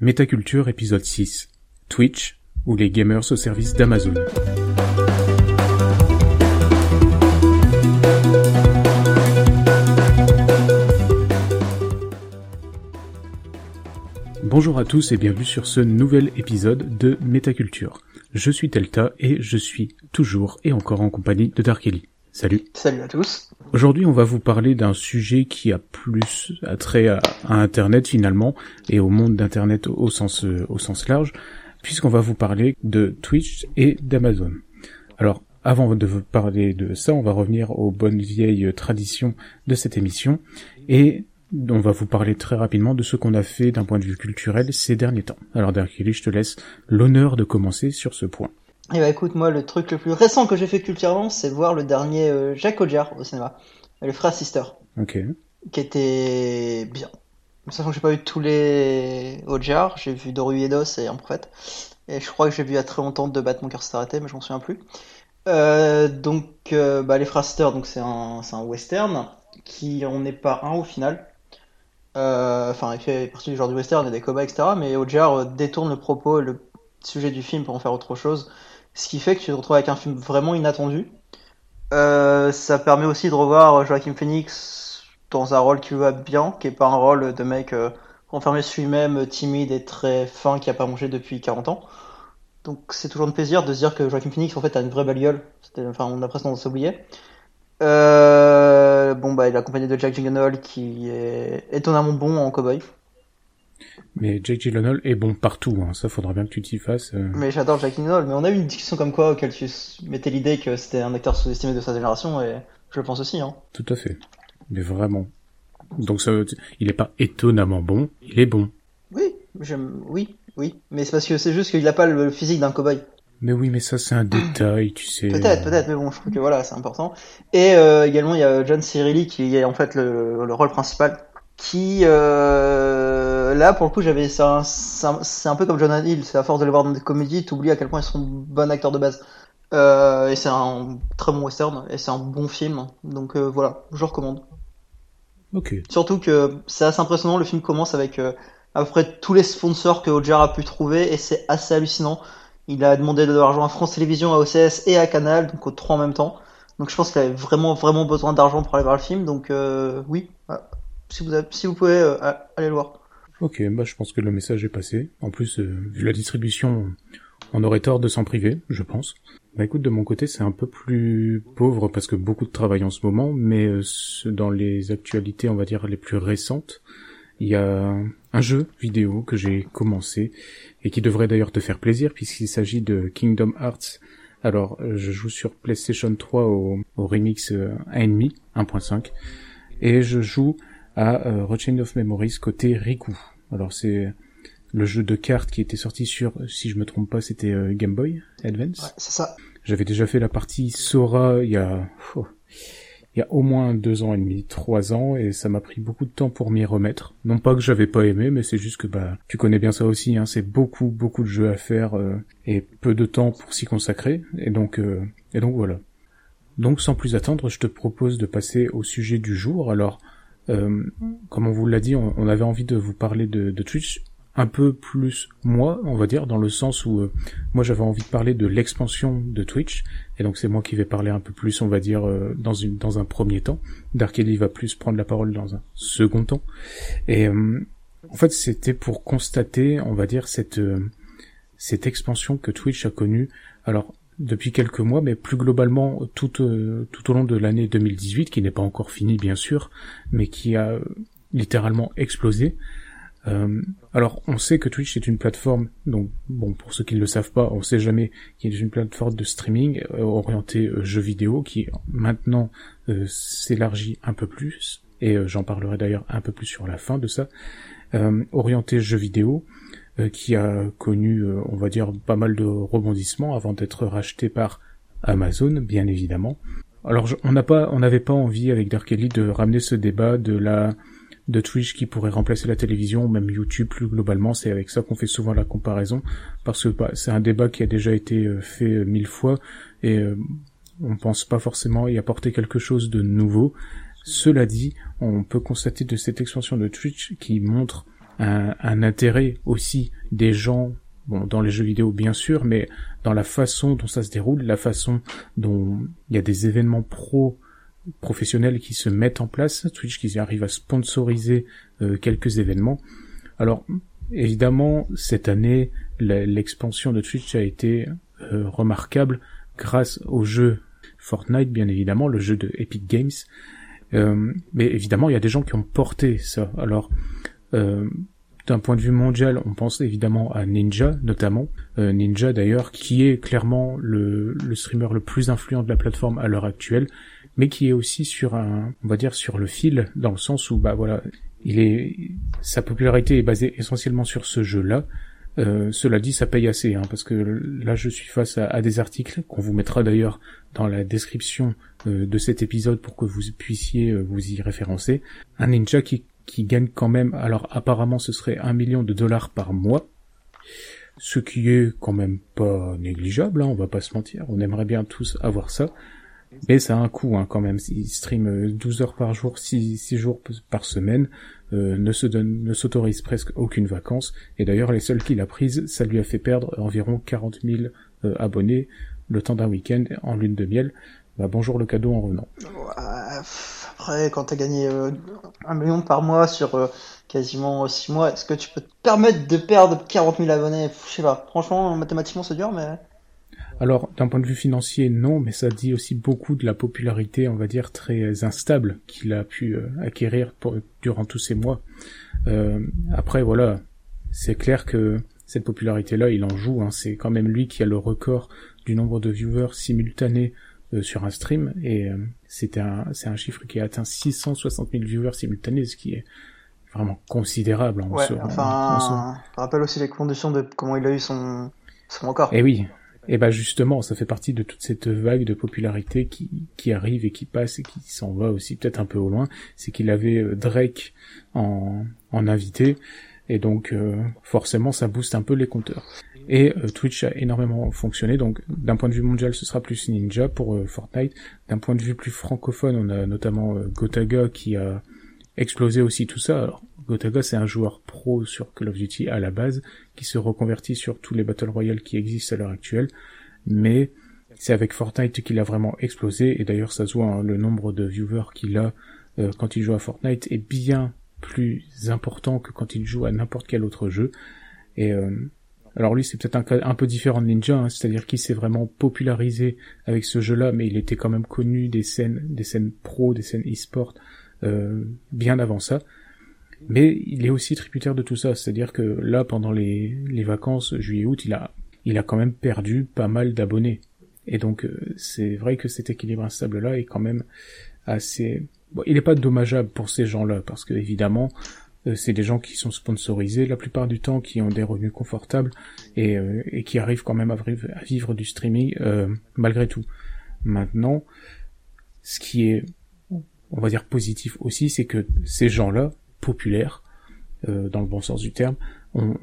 Métaculture épisode 6. Twitch ou les gamers au service d'Amazon. Bonjour à tous et bienvenue sur ce nouvel épisode de Métaculture. Je suis Telta et je suis toujours et encore en compagnie de Dark Ellie. Salut. Salut à tous. Aujourd'hui, on va vous parler d'un sujet qui a plus attrait à, à Internet finalement et au monde d'Internet au sens euh, au sens large, puisqu'on va vous parler de Twitch et d'Amazon. Alors, avant de vous parler de ça, on va revenir aux bonnes vieilles traditions de cette émission et on va vous parler très rapidement de ce qu'on a fait d'un point de vue culturel ces derniers temps. Alors Darkily, je te laisse l'honneur de commencer sur ce point. Eh bah écoute, moi le truc le plus récent que j'ai fait culturellement, c'est voir le dernier euh, Jacques Audiard au cinéma, le frère Sister, Ok. qui était bien. Sachant que j'ai pas vu tous les Audiard, j'ai vu Doru Edos et Un Prophète, et je crois que j'ai vu il y a très longtemps de battre mon cœur s'est arrêté, mais je m'en souviens plus. Euh, donc, euh, bah, les frères Sister, donc c'est un, c'est un western qui en est pas un au final. Euh, Enfin, il fait partie du genre du western et des combats, etc. Mais Audiard euh, détourne le propos, et le sujet du film pour en faire autre chose. Ce qui fait que tu te retrouves avec un film vraiment inattendu. Euh, ça permet aussi de revoir Joaquin Phoenix dans un rôle qui lui va bien, qui est pas un rôle de mec euh, renfermé sur lui-même, timide et très fin, qui a pas mangé depuis 40 ans. Donc c'est toujours un plaisir de se dire que Joaquin Phoenix en fait a une vraie belle gueule. Enfin, on a presque tendance à s'oublier. Euh, bon bah il est accompagné de Jack Gyllenhaal qui est étonnamment bon en cowboy. Mais Jake Gyllenhaal est bon partout, hein. ça faudra bien que tu t'y fasses. euh. Mais j'adore Jack Gyllenhaal. Mais on a eu une discussion comme quoi auquel tu mettais l'idée que c'était un acteur sous-estimé de sa génération et je le pense aussi. Hein. Tout à fait. Mais vraiment. Donc ça, il est pas étonnamment bon, il est bon. Oui, j'aime, oui, oui. Mais c'est parce que c'est juste qu'il a pas le physique d'un cowboy. Mais oui, mais ça c'est un détail, tu sais. Peut-être, peut-être, mais bon, je trouve que voilà, c'est important. Et euh, également, il y a John Cirilli qui est en fait le, le rôle principal. Qui, euh, là, pour le coup, j'avais, c'est un, peu comme Jonah Hill. C'est à force de le voir dans des comédies, t'oublies à quel point ils sont bons acteurs de base. Euh, et c'est un très bon western et c'est un bon film. Donc euh, voilà, je recommande. Ok. Surtout que c'est assez impressionnant. Le film commence avec euh, à peu près tous les sponsors que Ojar a pu trouver et c'est assez hallucinant. Il a demandé de l'argent à France Télévisions, à OCS et à Canal, donc aux trois en même temps. Donc je pense qu'il avait vraiment vraiment besoin d'argent pour aller voir le film. Donc euh, oui, voilà. si vous avez- si vous pouvez allez le voir. Ok, bah je pense que le message est passé. En plus, euh, vu la distribution, on aurait tort de s'en priver, je pense. Bah écoute, de mon côté, c'est un peu plus pauvre parce que beaucoup de travail en ce moment, mais euh, dans les actualités, on va dire, les plus récentes, il y a un jeu vidéo que j'ai commencé et qui devrait d'ailleurs te faire plaisir puisqu'il s'agit de Kingdom Hearts. Alors, euh, je joue sur PlayStation 3 au, au remix euh, 1.5, 1.5, et je joue à euh, Rechain of Memories côté Riku. Alors c'est le jeu de cartes qui était sorti sur, si je me trompe pas, c'était euh, Game Boy Advance. Ouais, c'est ça. J'avais déjà fait la partie Sora il y a, oh, il y a au moins deux ans et demi, trois ans, et ça m'a pris beaucoup de temps pour m'y remettre. Non pas que j'avais pas aimé, mais c'est juste que bah, tu connais bien ça aussi, hein, c'est beaucoup, beaucoup de jeux à faire euh, et peu de temps pour s'y consacrer, et donc, euh, et donc voilà. Donc sans plus attendre, je te propose de passer au sujet du jour. Alors, euh, comme on vous l'a dit, on, on avait envie de vous parler de, de Twitch un peu plus moi, on va dire, dans le sens où euh, moi j'avais envie de parler de l'expansion de Twitch, et donc c'est moi qui vais parler un peu plus, on va dire, euh, dans, une, dans un premier temps. Dark Ellie va plus prendre la parole dans un second temps. Et euh, en fait c'était pour constater, on va dire, cette, euh, cette expansion que Twitch a connue, alors depuis quelques mois, mais plus globalement tout, euh, tout au long de l'année 2018, qui n'est pas encore finie bien sûr, mais qui a euh, littéralement explosé. Euh, alors, on sait que Twitch est une plateforme, donc bon, pour ceux qui ne le savent pas, on sait jamais qu'il est une plateforme de streaming euh, orientée jeux vidéo qui maintenant s'élargit un peu plus, et j'en parlerai d'ailleurs un peu plus sur la fin de ça, orientée jeux vidéo, qui a connu, euh, on va dire, pas mal de rebondissements avant d'être racheté par Amazon, bien évidemment. Alors, on n'a pas, on n'avait pas envie avec Dark Ellie de ramener ce débat de la de Twitch qui pourrait remplacer la télévision, même YouTube plus globalement, c'est avec ça qu'on fait souvent la comparaison, parce que bah, c'est un débat qui a déjà été euh, fait euh, mille fois, et euh, on pense pas forcément y apporter quelque chose de nouveau. Cela dit, on peut constater de cette expansion de Twitch qui montre un, un intérêt aussi des gens bon, dans les jeux vidéo bien sûr, mais dans la façon dont ça se déroule, la façon dont il y a des événements pro professionnels qui se mettent en place, Twitch qui arrive à sponsoriser euh, quelques événements. Alors évidemment, cette année, l'expansion de Twitch a été euh, remarquable grâce au jeu Fortnite, bien évidemment, le jeu de Epic Games. Euh, mais évidemment, il y a des gens qui ont porté ça. Alors, d'un point de vue mondial, on pense évidemment à Ninja, notamment. Euh, Ninja, d'ailleurs, qui est clairement le, le streamer le plus influent de la plateforme à l'heure actuelle, mais qui est aussi sur un, on va dire, sur le fil, dans le sens où, bah voilà, il est, sa popularité est basée essentiellement sur ce jeu-là. Euh, cela dit, ça paye assez, hein, parce que là, je suis face à, des articles qu'on vous mettra d'ailleurs dans la description euh, de cet épisode pour que vous puissiez euh, vous y référencer. Un ninja qui, qui gagne quand même, alors apparemment, ce serait un million de dollars par mois, ce qui est quand même pas négligeable, hein, on va pas se mentir. On aimerait bien tous avoir ça. Mais ça a un coût hein, quand même. Il stream 12 heures par jour, 6, 6 jours par semaine. Euh, ne se ne s'autorise presque aucune vacances. Et d'ailleurs, les seules qu'il a prises, ça lui a fait perdre environ 40 000 euh, abonnés le temps d'un week-end en lune de miel. Bah, bonjour le cadeau en revenant. Après, quand t'as gagné euh, un million par mois sur quasiment 6 mois, est-ce que tu peux te permettre de perdre 40 000 abonnés? Je sais pas. Franchement, mathématiquement, c'est dur, mais... Alors, d'un point de vue financier, non, mais ça dit aussi beaucoup de la popularité, on va dire, très instable qu'il a pu euh, acquérir durant tous ces mois. Euh, après, voilà, c'est clair que cette popularité-là, il en joue. Hein. C'est quand même lui qui a le record du nombre de viewers simultanés euh, sur un stream, et c'est un, c'est un chiffre qui a atteint 660 000 viewers simultanés, ce qui est vraiment considérable. En ouais, enfin, on rappelle aussi les conditions de comment il a eu son, son record. Et eh oui, et bah justement, ça fait partie de toute cette vague de popularité qui, qui arrive et qui passe et qui s'en va aussi peut-être un peu au loin. C'est qu'il avait euh, Drake en, en invité et donc euh, forcément ça booste un peu les compteurs. Et euh, Twitch a énormément fonctionné, donc d'un point de vue mondial ce sera plus Ninja pour Fortnite. D'un point de vue plus francophone, on a notamment Gotaga qui a explosé aussi tout ça. Alors, Gotaga c'est un joueur pro sur Call of Duty à la base, qui se reconvertit sur tous les Battle Royale qui existent à l'heure actuelle, mais c'est avec Fortnite qu'il a vraiment explosé, et d'ailleurs ça se voit, hein, le nombre de viewers qu'il a euh, quand il joue à Fortnite est bien plus important que quand il joue à n'importe quel autre jeu. Et euh, alors lui c'est peut-être un cas un peu différent de Ninja, hein, c'est-à-dire qu'il s'est vraiment popularisé avec ce jeu-là, mais il était quand même connu des scènes, des scènes pro, des scènes e-sport euh, bien avant ça. Mais il est aussi tributaire de tout ça, c'est-à-dire que là, pendant les, les vacances juillet-août, il a, il a quand même perdu pas mal d'abonnés. Et donc, euh, c'est vrai que cet équilibre instable-là est quand même assez... Bon, il n'est pas dommageable pour ces gens-là, parce que évidemment, c'est des gens qui sont sponsorisés la plupart du temps, qui ont des revenus confortables et, euh, et qui arrivent quand même à vivre, du streaming malgré tout. Maintenant, ce qui est, on va dire, positif aussi, c'est que ces gens-là, populaire, euh, dans le bon sens du terme, on,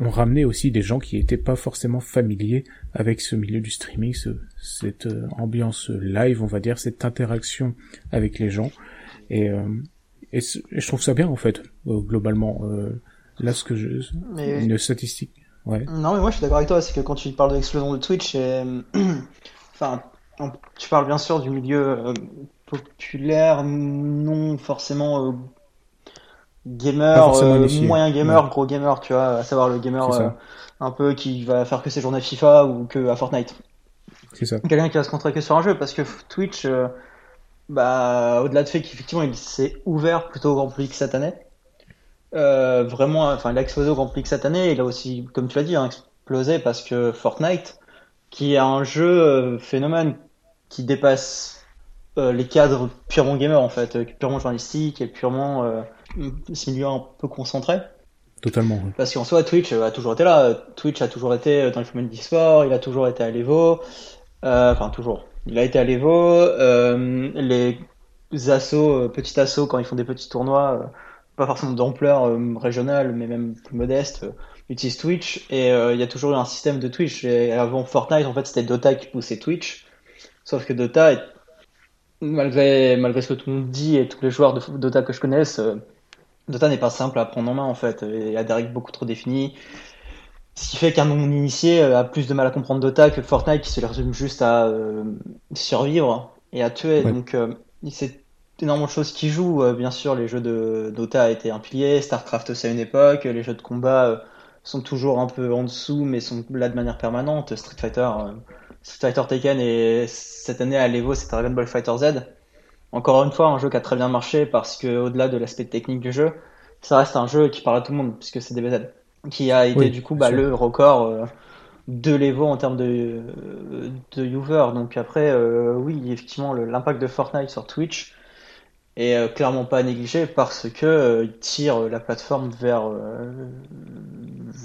on, ramenait aussi des gens qui n'étaient pas forcément familiers avec ce milieu du streaming, ce, cette euh, ambiance live, on va dire, cette interaction avec les gens. Et, euh, et, je trouve ça bien en fait, globalement. là, ce que je, une statistique. Ouais. Non, mais moi je suis d'accord avec toi, c'est que quand tu parles de l'explosion de Twitch, et... enfin, tu parles bien sûr du milieu populaire, non forcément gamer, euh, moyen gamer, gros gamer, tu vois, à savoir le gamer euh, un peu qui va faire que ses journées FIFA ou que à Fortnite. C'est ça. Quelqu'un qui va se concentrer que sur un jeu parce que Twitch, euh, bah, au-delà de fait qu'effectivement il s'est ouvert plutôt au grand public cette année, vraiment, enfin il a explosé au grand public cette année, il a aussi, comme tu l'as dit, hein, explosé parce que Fortnite, qui est un jeu phénomène qui dépasse les cadres purement gamer en fait, purement journalistique et purement milieu un peu concentré. Totalement. Parce qu'en soi, Twitch a toujours été là. Twitch a toujours été dans le domaine d'e-sport, il a toujours été à l'Evo. Euh, enfin, toujours. Il a été à l'Evo. Euh, les assos, euh, petits assos, quand ils font des petits tournois, pas forcément d'ampleur régionale, mais même plus modeste, utilisent Twitch. Et il y a toujours eu un système de Twitch. Et avant Fortnite, en fait, c'était Dota qui poussait Twitch. Sauf que Dota, malgré, malgré ce que tout le monde dit et tous les joueurs de Dota que je connaisse, Dota n'est pas simple à prendre en main en fait. Il y a des règles beaucoup trop définies. Ce qui fait qu'un non-initié a plus de mal à comprendre Dota que Fortnite qui se résume juste à survivre et à tuer. Donc c'est énormément de choses qui jouent. bien sûr, les jeux de Dota a été un pilier, StarCraft aussi à une époque, les jeux de combat sont toujours un peu en dessous, mais sont là de manière permanente. Street Fighter, euh, Street Fighter Taken et cette année à l'Evo, c'est Dragon Ball Fighter Z. Encore une fois, un jeu qui a très bien marché parce que au-delà de l'aspect technique du jeu, ça reste un jeu qui parle à tout le monde puisque c'est DBZ, qui a été du coup bah, le record euh, de l'Evo en termes de de viewer. Donc après, euh, oui, effectivement, l'impact de Fortnite sur Twitch et euh, clairement pas négligé parce que euh, il tire la plateforme vers euh,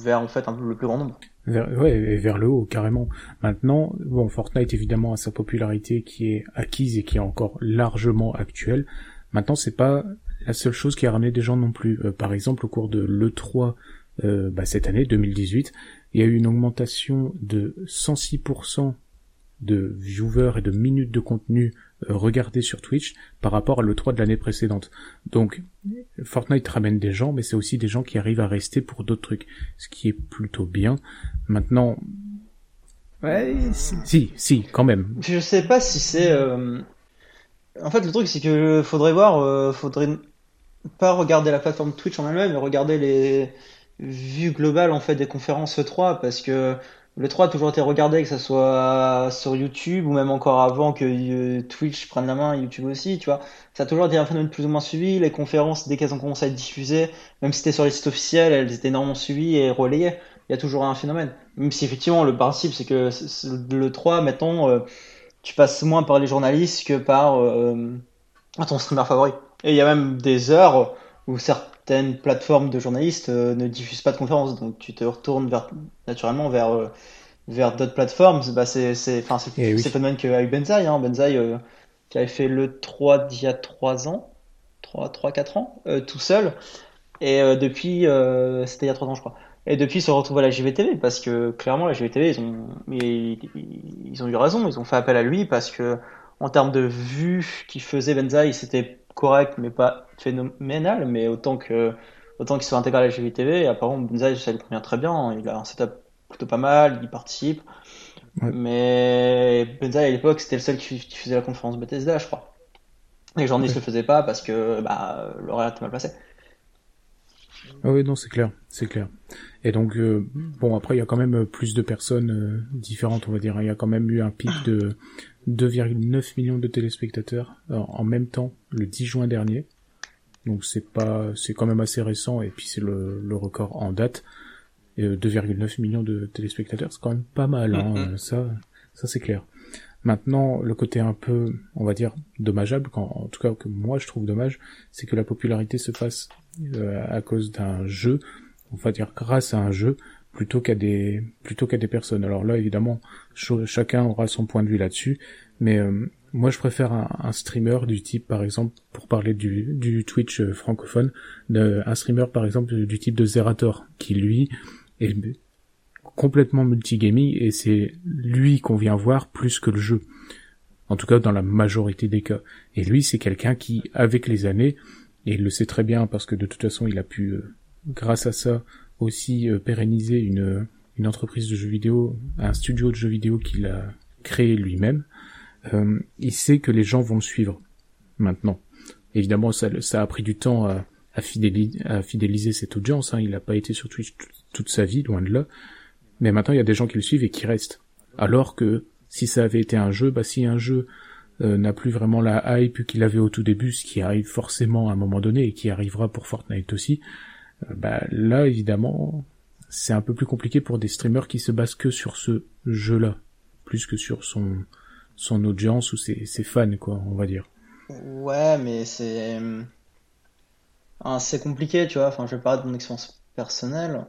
vers en fait un peu le plus grand nombre. Vers, ouais, et vers le haut carrément. Maintenant, bon, Fortnite évidemment a sa popularité qui est acquise et qui est encore largement actuelle. Maintenant, c'est pas la seule chose qui a ramené des gens non plus. par exemple, au cours de l'E3 bah, cette année 2018, il y a eu une augmentation de 106% de viewers et de minutes de contenu euh, regardés sur Twitch par rapport à l'E3 de l'année précédente. Donc Fortnite ramène des gens, mais c'est aussi des gens qui arrivent à rester pour d'autres trucs, ce qui est plutôt bien. Maintenant, ouais, si, si, quand même. Je sais pas si c'est. Euh, en fait, le truc c'est que faudrait voir, euh, faudrait pas regarder la plateforme Twitch en elle-même, mais regarder les vues globales en fait des conférences E3 parce que le 3 a toujours été regardé, que ce soit sur YouTube ou même encore avant que euh, Twitch prenne la main, YouTube aussi, tu vois. Ça a toujours été un phénomène plus ou moins suivi. Les conférences, dès qu'elles ont commencé à être diffusées, même si c'était sur les sites officiels, elles étaient énormément suivies et relayées. Il y a toujours un phénomène. Même si effectivement, le principe, c'est que le 3, mettons, euh, tu passes moins par les journalistes que par euh, ton streamer favori. Et il y a même des heures où certaines plateformes de journalistes ne diffusent pas de conférences. Donc tu te retournes vers, naturellement vers vers d'autres plateformes, bah c'est c'est enfin c'est eh phénomène que a eu Benzaï hein, Benzaï euh, qui avait fait le 3 d'il y a 3 ans, 3 3 4 ans euh, tout seul et euh, depuis c'était il y a 3 ans je crois. Et depuis, ils se retrouvent à la JVTV parce que clairement, la JVTV, ils ont, ils, ils ont eu raison. Ils ont fait appel à lui parce que en termes de vues qu'il faisait Benzaï, c'était correct, mais pas phénoménal. Mais autant que autant qu'il soit intégré à la JVTV, et apparemment Benzaï, ça lui convient très bien. Il a un setup plutôt pas mal, il participe. Mais Benzaï à l'époque, c'était le seul qui, faisait la conférence Bethesda, je crois. Les journalistes ne le faisaient pas parce que bah, l'horaire était mal placé. Ah oui, non, c'est clair, c'est clair. Et donc, euh, bon, après, il y a quand même plus de personnes euh, différentes, on va dire. Il y a quand même eu un pic de 2,9 millions de téléspectateurs en même temps, le 10 juin dernier. Donc c'est pas, c'est quand même assez récent et puis c'est le, le record en date. 2,9 euh, millions de téléspectateurs, c'est quand même pas mal, hein, ça, ça c'est clair. Maintenant, le côté un peu, on va dire, dommageable, quand, en tout cas que moi je trouve dommage, c'est que la popularité se fasse euh, à cause d'un jeu, on va dire grâce à un jeu, plutôt qu'à des plutôt qu'à des personnes. Alors là, évidemment, chacun aura son point de vue là-dessus, mais euh, moi je préfère un, streamer du type, par exemple, pour parler du, du Twitch francophone, de, un streamer par exemple du type de Zerator, qui lui est complètement multigaming et c'est lui qu'on vient voir plus que le jeu. En tout cas, dans la majorité des cas. Et lui, c'est quelqu'un qui, avec les années, et il le sait très bien parce que de toute façon, il a pu, euh, grâce à ça, aussi euh, pérenniser une, une entreprise de jeux vidéo, un studio de jeux vidéo qu'il a créé lui-même. Euh, il sait que les gens vont le suivre maintenant. Évidemment, ça, a pris du temps à, fidéliser, à cette audience. Hein. Il n'a pas été sur Twitch toute sa vie, loin de là. Mais maintenant, il y a des gens qui le suivent et qui restent. Alors que si ça avait été un jeu, bah si un jeu euh, n'a plus vraiment la hype qu'il avait au tout début, ce qui arrive forcément à un moment donné et qui arrivera pour Fortnite aussi, euh, bah là évidemment c'est un peu plus compliqué pour des streamers qui se basent que sur ce jeu-là, plus que sur son son audience ou ses, ses fans quoi, on va dire. Ouais, mais c'est c'est compliqué, tu vois. Enfin, je vais parler de mon expérience personnelle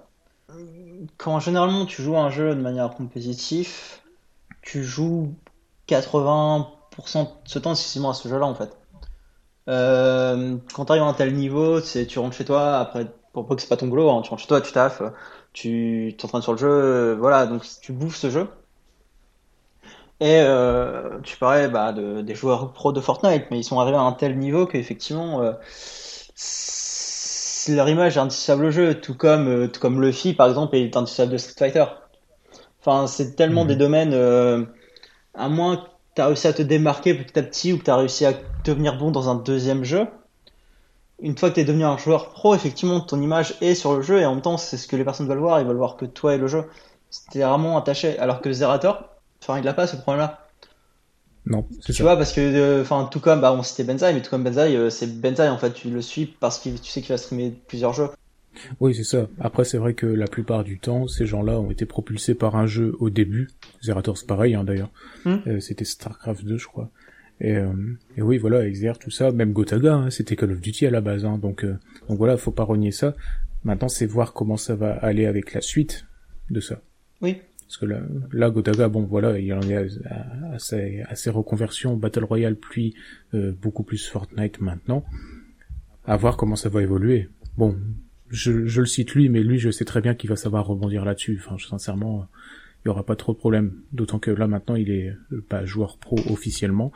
quand généralement tu joues un jeu de manière compétitive, tu joues 80% ce temps exclusivement à ce jeu-là en fait. Euh, quand tu arrives à un tel niveau, c'est tu rentres chez toi après pour pas que c'est pas ton boulot, hein, tu rentres chez toi, tu taffes, tu t'entraînes sur le jeu, voilà, donc tu bouffes ce jeu. Et euh, tu parlais bah, de, des joueurs pro de Fortnite, mais ils sont arrivés à un tel niveau qu'effectivement euh, leur image est indissociable au jeu, tout comme, euh, tout comme Luffy, par exemple, est indissociable de Street Fighter. Enfin, c'est tellement Mhm. des domaines, euh, à moins que tu as réussi à te démarquer petit à petit ou que tu as réussi à devenir bon dans un deuxième jeu. Une fois que tu es devenu un joueur pro, effectivement, ton image est sur le jeu et en même temps, c'est ce que les personnes veulent voir. Ils veulent voir que toi et le jeu. C'était vraiment attaché. Alors que Zerator, enfin, il n'a pas ce problème-là. Non, c'est Tu ça. vois, parce que, euh, enfin, tout comme, bah, on citait Benzaï, mais tout comme Benzaï, euh, c'est Benzaï, en fait, tu le suis parce que tu sais qu'il va streamer plusieurs jeux. Oui, c'est ça. Après, c'est vrai que la plupart du temps, ces gens-là ont été propulsés par un jeu au début. Zerator, c'est pareil, hein, d'ailleurs. Hmm. Euh, c'était StarCraft 2, je crois. Et, euh, et oui, voilà, XR, tout ça. Même Gotaga, hein, c'était Call of Duty à la base. Hein, donc, euh, donc voilà, faut pas renier ça. Maintenant, c'est voir comment ça va aller avec la suite de ça. Oui. Parce que là, là Gotaga, bon, voilà, il en est à, à- à ses, à ses reconversions Battle Royale, puis euh, beaucoup plus Fortnite maintenant. À voir comment ça va évoluer. Bon, je, je le cite lui, mais lui, je sais très bien qu'il va savoir rebondir là-dessus. Enfin, sincèrement, il y aura pas trop de problèmes. D'autant que là, maintenant, il est euh, pas joueur pro officiellement.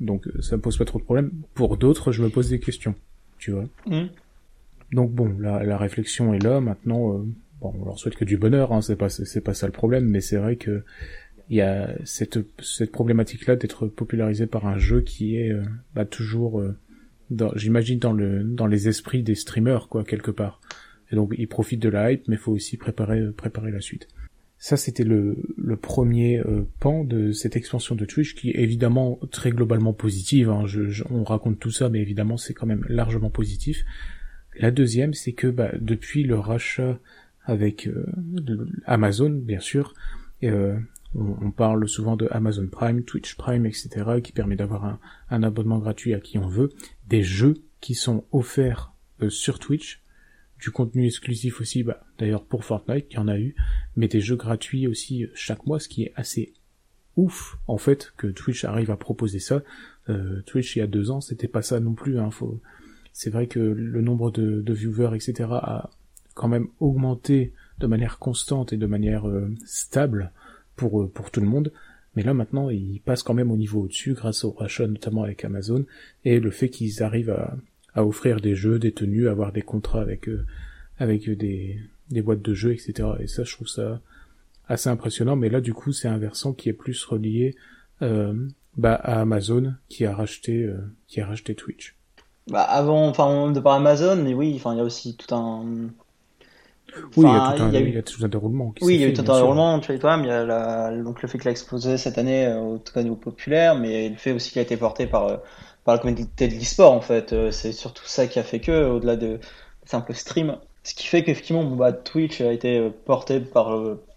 Donc, euh, ça me pose pas trop de problèmes. Pour d'autres, je me pose des questions. Tu vois. Mhm. Donc bon, la, la réflexion est là. Maintenant, euh, bon, on leur souhaite que du bonheur. Hein, c'est pas c'est pas ça le problème, mais c'est vrai que il y a cette cette problématique-là d'être popularisé par un jeu qui est euh, bah, toujours, euh, j'imagine dans le dans les esprits des streamers quoi quelque part. Et donc ils profitent de la hype, mais faut aussi préparer préparer la suite. Ça, c'était le, le premier euh, pan de cette expansion de Twitch, qui est évidemment très globalement positive. hein. Je- je- on raconte tout ça, mais évidemment, c'est quand même largement positif. La deuxième, c'est que bah, depuis le rachat avec euh, Amazon, bien sûr, et, euh, on, on parle souvent de Amazon Prime, Twitch Prime, etc., qui permet d'avoir un, un abonnement gratuit à qui on veut, des jeux qui sont offerts euh, sur Twitch, du contenu exclusif aussi, bah, d'ailleurs pour Fortnite, il y en a eu, mais des jeux gratuits aussi euh, chaque mois, ce qui est assez ouf en fait que Twitch arrive à proposer ça. Euh, Twitch il y a deux ans, c'était pas ça non plus. Hein, faut... C'est vrai que le nombre de, de viewers, etc., a quand même augmenté de manière constante et de manière euh, stable pour pour tout le monde. Mais là maintenant, ils passent quand même au niveau au-dessus grâce au rachat notamment avec Amazon et le fait qu'ils arrivent à, offrir des jeux, des tenues, avoir des contrats avec euh, avec des boîtes de jeux, etc. Et ça, je trouve ça assez impressionnant. Mais là, du coup, c'est un versant qui est plus relié euh, bah, à Amazon qui a racheté euh, qui a racheté Twitch. Bah, avant, enfin, de par Amazon, mais oui, enfin, il y a aussi tout un, Oui, il y Enfin, a tout un, il y a eu- il y a tout un déroulement. Qui Oui, il y a eu tout un déroulement, tu vois, toi, mais il y a la, donc le fait qu'il a explosé cette année, euh, au niveau populaire, mais le fait aussi qu'il a été porté par, euh, par la communauté de l'e-sport, en fait. Euh, C'est surtout ça qui a fait que, au-delà de simple stream, ce qui fait qu'effectivement, bah, Twitch a été porté par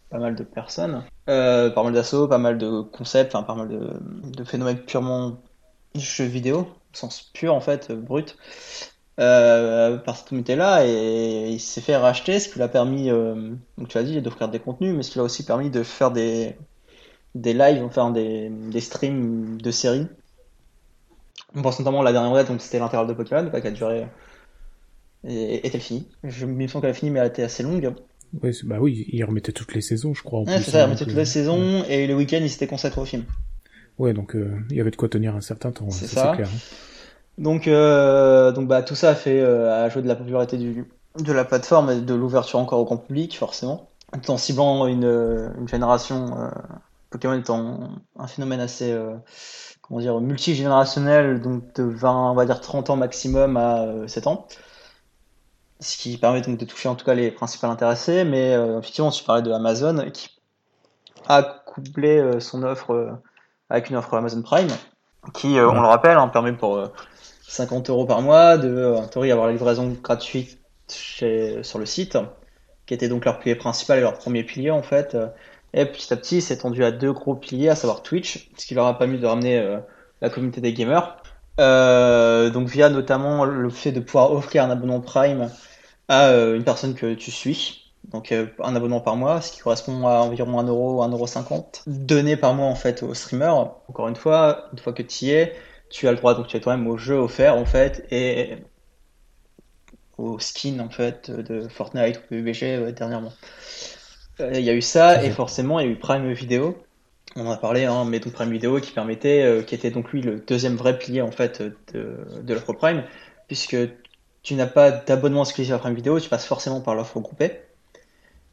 pas mal de personnes, euh, pas mal d'assauts, pas mal de concepts, enfin, pas mal de, de phénomènes purement jeux vidéo, au sens pur, en fait, brut euh, par cette communauté-là et il s'est fait racheter, ce qui lui a permis, euh, donc tu as dit, d'offrir des contenus, mais ce qui lui a aussi permis de faire des, des lives, enfin des, des streams de séries. On pense notamment à la dernière date, donc c'était l'intervalle de Pokémon, qui a duré. Et est-elle finie? Je me semble qu'elle a fini, mais elle a été assez longue. C'est- bah oui, il remettait toutes les saisons, je crois. En Ouais, plus, c'est ça, hein, mais donc, toutes euh, les saisons, et le week-end, il s'était consacré au film. Ouais, donc euh, il y avait de quoi tenir un certain temps. ouais, C'est ça, ça. c'est clair. hein. Donc, euh, donc bah, tout ça a fait euh, a joué de la popularité du, de la plateforme et de l'ouverture encore au grand public, forcément. Tout en ciblant une, euh, une génération, euh, Pokémon étant un phénomène assez, euh, comment dire, multigénérationnel, donc de 20, on va dire 30 ans maximum à euh, 7 ans. Ce qui permet donc de toucher en tout cas les principaux intéressés, mais effectivement, tu parlais de Amazon qui a couplé son offre avec une offre Amazon Prime, qui, on le rappelle, hein, permet pour 50 euros par mois de, en théorie, avoir la livraison gratuite sur le site, qui était donc leur pilier principal et leur premier pilier en fait. Et petit à petit, c'est étendu à deux gros piliers, à savoir Twitch, ce qui leur a permis de ramener euh, la communauté des gamers. Euh, donc via notamment le fait de pouvoir offrir un abonnement Prime à euh, une personne que tu suis. Donc un abonnement par mois, ce qui correspond à environ 1 euro, 1 euro 50, donné par mois en fait aux streamers. Encore une fois, une fois que tu y es, tu as le droit donc tu as toi-même au jeu offert en fait et au skin en fait de Fortnite ou PUBG euh, dernièrement. Euh, Il y a eu ça et forcément il y a eu Prime Video. On en a parlé, hein, mais donc Prime Video qui permettait, euh, qui était donc lui le deuxième vrai pilier en fait de, de l'offre Prime, puisque tu n'as pas d'abonnement exclusif à Prime Video, tu passes forcément par l'offre groupée.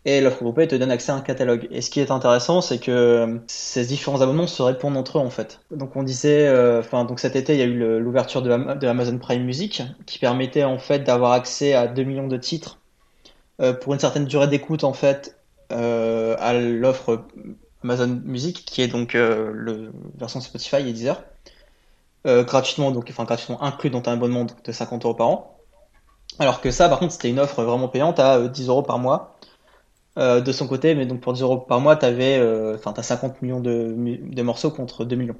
Et l'offre groupée te donne accès à un catalogue. Et ce qui est intéressant, c'est que ces différents abonnements se répondent entre eux en fait. Donc on disait, euh, enfin donc cet été, il y a eu l'ouverture de, de, Amazon Prime Music qui permettait en fait d'avoir accès à 2 millions de titres euh, pour une certaine durée d'écoute en fait euh, à l'offre Amazon Music qui est donc euh, le version Spotify et Deezer euh, gratuitement donc enfin gratuitement inclus dans un abonnement de 50 euros par an. Alors que ça par contre c'était une offre vraiment payante à 10 euros par mois euh, de son côté, mais donc pour 10 euros par mois, tu avais, euh, enfin, t'as 50 millions de, de, morceaux contre 2 millions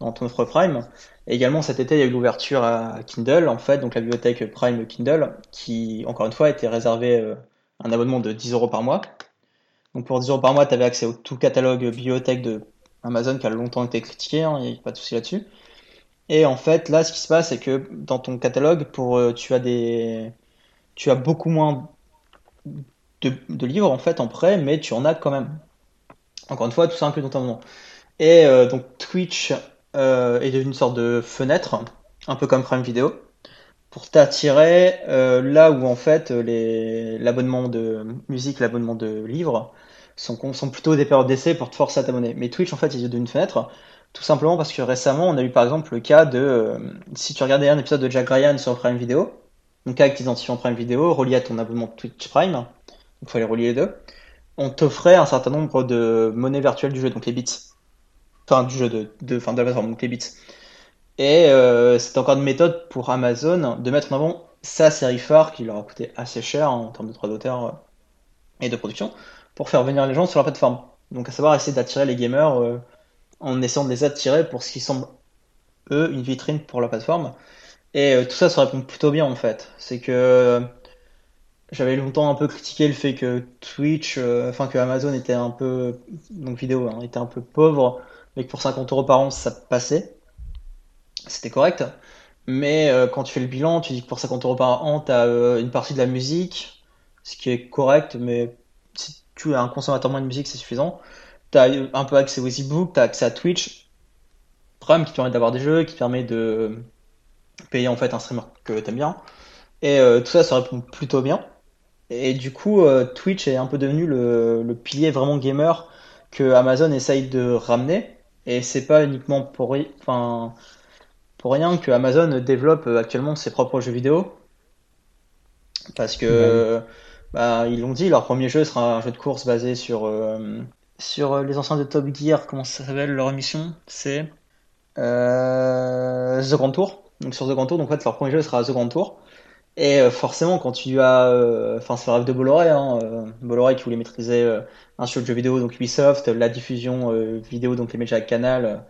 dans ton offre Prime. Et également cet été, il y a eu l'ouverture à Kindle, en fait, donc la bibliothèque Prime Kindle, qui, encore une fois, était réservée euh, un abonnement de 10 euros par mois. Donc pour 10 euros par mois, tu avais accès au tout catalogue bibliothèque de Amazon qui a longtemps été critiqué, hein, il n'y a pas de souci là-dessus. Et en fait, là, ce qui se passe, c'est que dans ton catalogue, pour, tu as des, tu as beaucoup moins de, livres en fait en prêt, mais tu en as quand même. Encore une fois, tout ça inclus dans ton moment. Et euh, donc Twitch euh, est devenu une sorte de fenêtre, un peu comme Prime Video, pour t'attirer euh, là où en fait l'abonnement de musique, l'abonnement de livres sont, sont plutôt des périodes d'essai pour te forcer à t'abonner. Mais Twitch en fait est devenu une fenêtre, tout simplement parce que récemment on a eu par exemple le cas de si tu regardais un épisode de Jack Ryan sur Prime Video, donc avec en Prime Video relié à ton abonnement Twitch Prime, il fallait relier les deux, on t'offrait un certain nombre de monnaies virtuelles du jeu, donc les bits. Enfin, du jeu de, de, enfin, de la plateforme, donc les bits. Et euh, c'est encore une méthode pour Amazon de mettre en avant sa série phare qui leur a coûté assez cher en termes de droits d'auteur euh, et de production pour faire venir les gens sur la plateforme. Donc à savoir essayer d'attirer les gamers euh, en essayant de les attirer pour ce qui semble eux une vitrine pour la plateforme. Et euh, tout ça se répond plutôt bien en fait. C'est que j'avais longtemps un peu critiqué le fait que Twitch, euh, enfin que Amazon était un peu, donc vidéo, hein, était un peu pauvre, mais que pour 50 euros par an ça passait. C'était correct. Mais euh, quand tu fais le bilan, tu dis que pour 50 euros par an, tu as euh, une partie de la musique, ce qui est correct, mais si tu es un consommateur moins de musique, c'est suffisant. Tu as un peu accès aux e-books, tu as accès à Twitch, Prime qui te permet d'avoir des jeux, qui permet de payer en fait un streamer que t'aimes bien. Et tout ça, ça répond plutôt bien. Et du coup, euh, Twitch est un peu devenu le, le, pilier vraiment gamer que Amazon essaye de ramener. Et c'est pas uniquement pour, enfin, pour rien que Amazon développe actuellement ses propres jeux vidéo. Parce que, bah, ils l'ont dit, leur premier jeu sera un jeu de course basé sur, euh, sur les anciens de Top Gear. Comment ça s'appelle leur émission C'est euh, The Grand Tour. Donc sur The Grand Tour, donc en fait, leur premier jeu sera The Grand Tour. Et euh, forcément, quand tu as, euh, enfin, c'est le rêve de Bolloré, hein, euh, Bolloré qui voulait maîtriser un studio de jeux vidéo, donc Ubisoft, la diffusion vidéo, donc les médias Canal,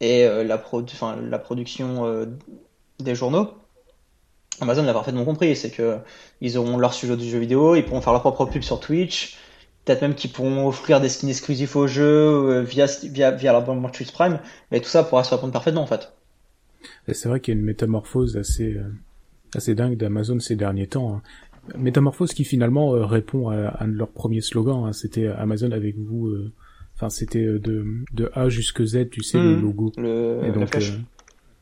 et la, enfin, la production des journaux. Amazon l'a parfaitement compris, c'est que ils auront leur studio de jeux vidéo, ils pourront faire leur propre pub sur Twitch, peut-être même qu'ils pourront offrir des skins exclusifs aux jeux via via via leur Twitch Prime, mais tout ça pourra se répondre parfaitement en fait. C'est vrai qu'il y a une métamorphose assez assez dingue d'Amazon ces derniers temps. Hein. Métamorphose qui finalement euh, répond à, un de leurs premiers slogans. Hein. C'était Amazon avec vous. Euh, enfin, c'était euh, de, de A jusque Z, tu sais, le mmh. logo. Le... donc, la flèche.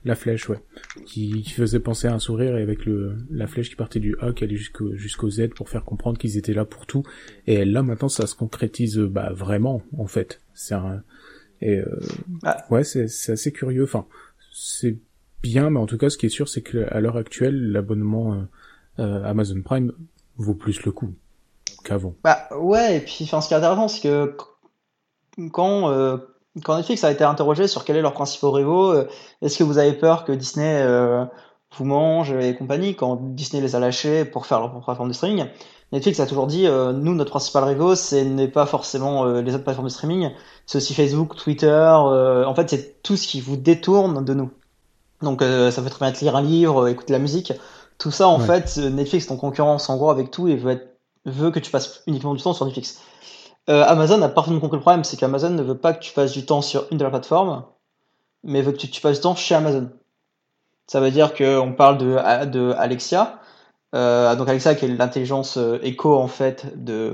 la flèche, ouais. Qui, qui, faisait penser à un sourire et avec le, la flèche qui partait du A qui allait jusqu'au, jusqu'au Z pour faire comprendre qu'ils étaient là pour tout. Et là, maintenant, ça se concrétise, bah, vraiment, en fait. C'est un, et, ah. ouais, c'est, c'est assez curieux. Enfin, c'est bien, mais en tout cas, ce qui est sûr, c'est qu'à l'heure actuelle, l'abonnement euh, euh, Amazon Prime vaut plus le coup qu'avant. Bah ouais, et puis enfin, ce qui est intéressant, c'est que quand euh, quand Netflix a été interrogé sur quel est leur principaux rivaux, est-ce que vous avez peur que Disney vous mange et compagnie quand Disney les a lâchés pour faire leur propre plateforme de streaming? Netflix a toujours dit, nous, notre principal rivaux, ce n'est pas forcément les autres plateformes de streaming, c'est aussi Facebook, Twitter, en fait, c'est tout ce qui vous détourne de nous. Donc euh, ça peut très bien être lire un livre, euh, écouter de la musique. Tout ça, en fait, euh, Netflix est en concurrence en gros avec tout et veut, être, veut que tu passes uniquement du temps sur Netflix. Euh, Amazon a parfaitement compris le problème, c'est qu'Amazon ne veut pas que tu passes du temps sur une de leurs plateformes, mais veut que tu, passes du temps chez Amazon. Ça veut dire qu'on parle de, de Alexia, donc Alexa qui est l'intelligence écho en fait de,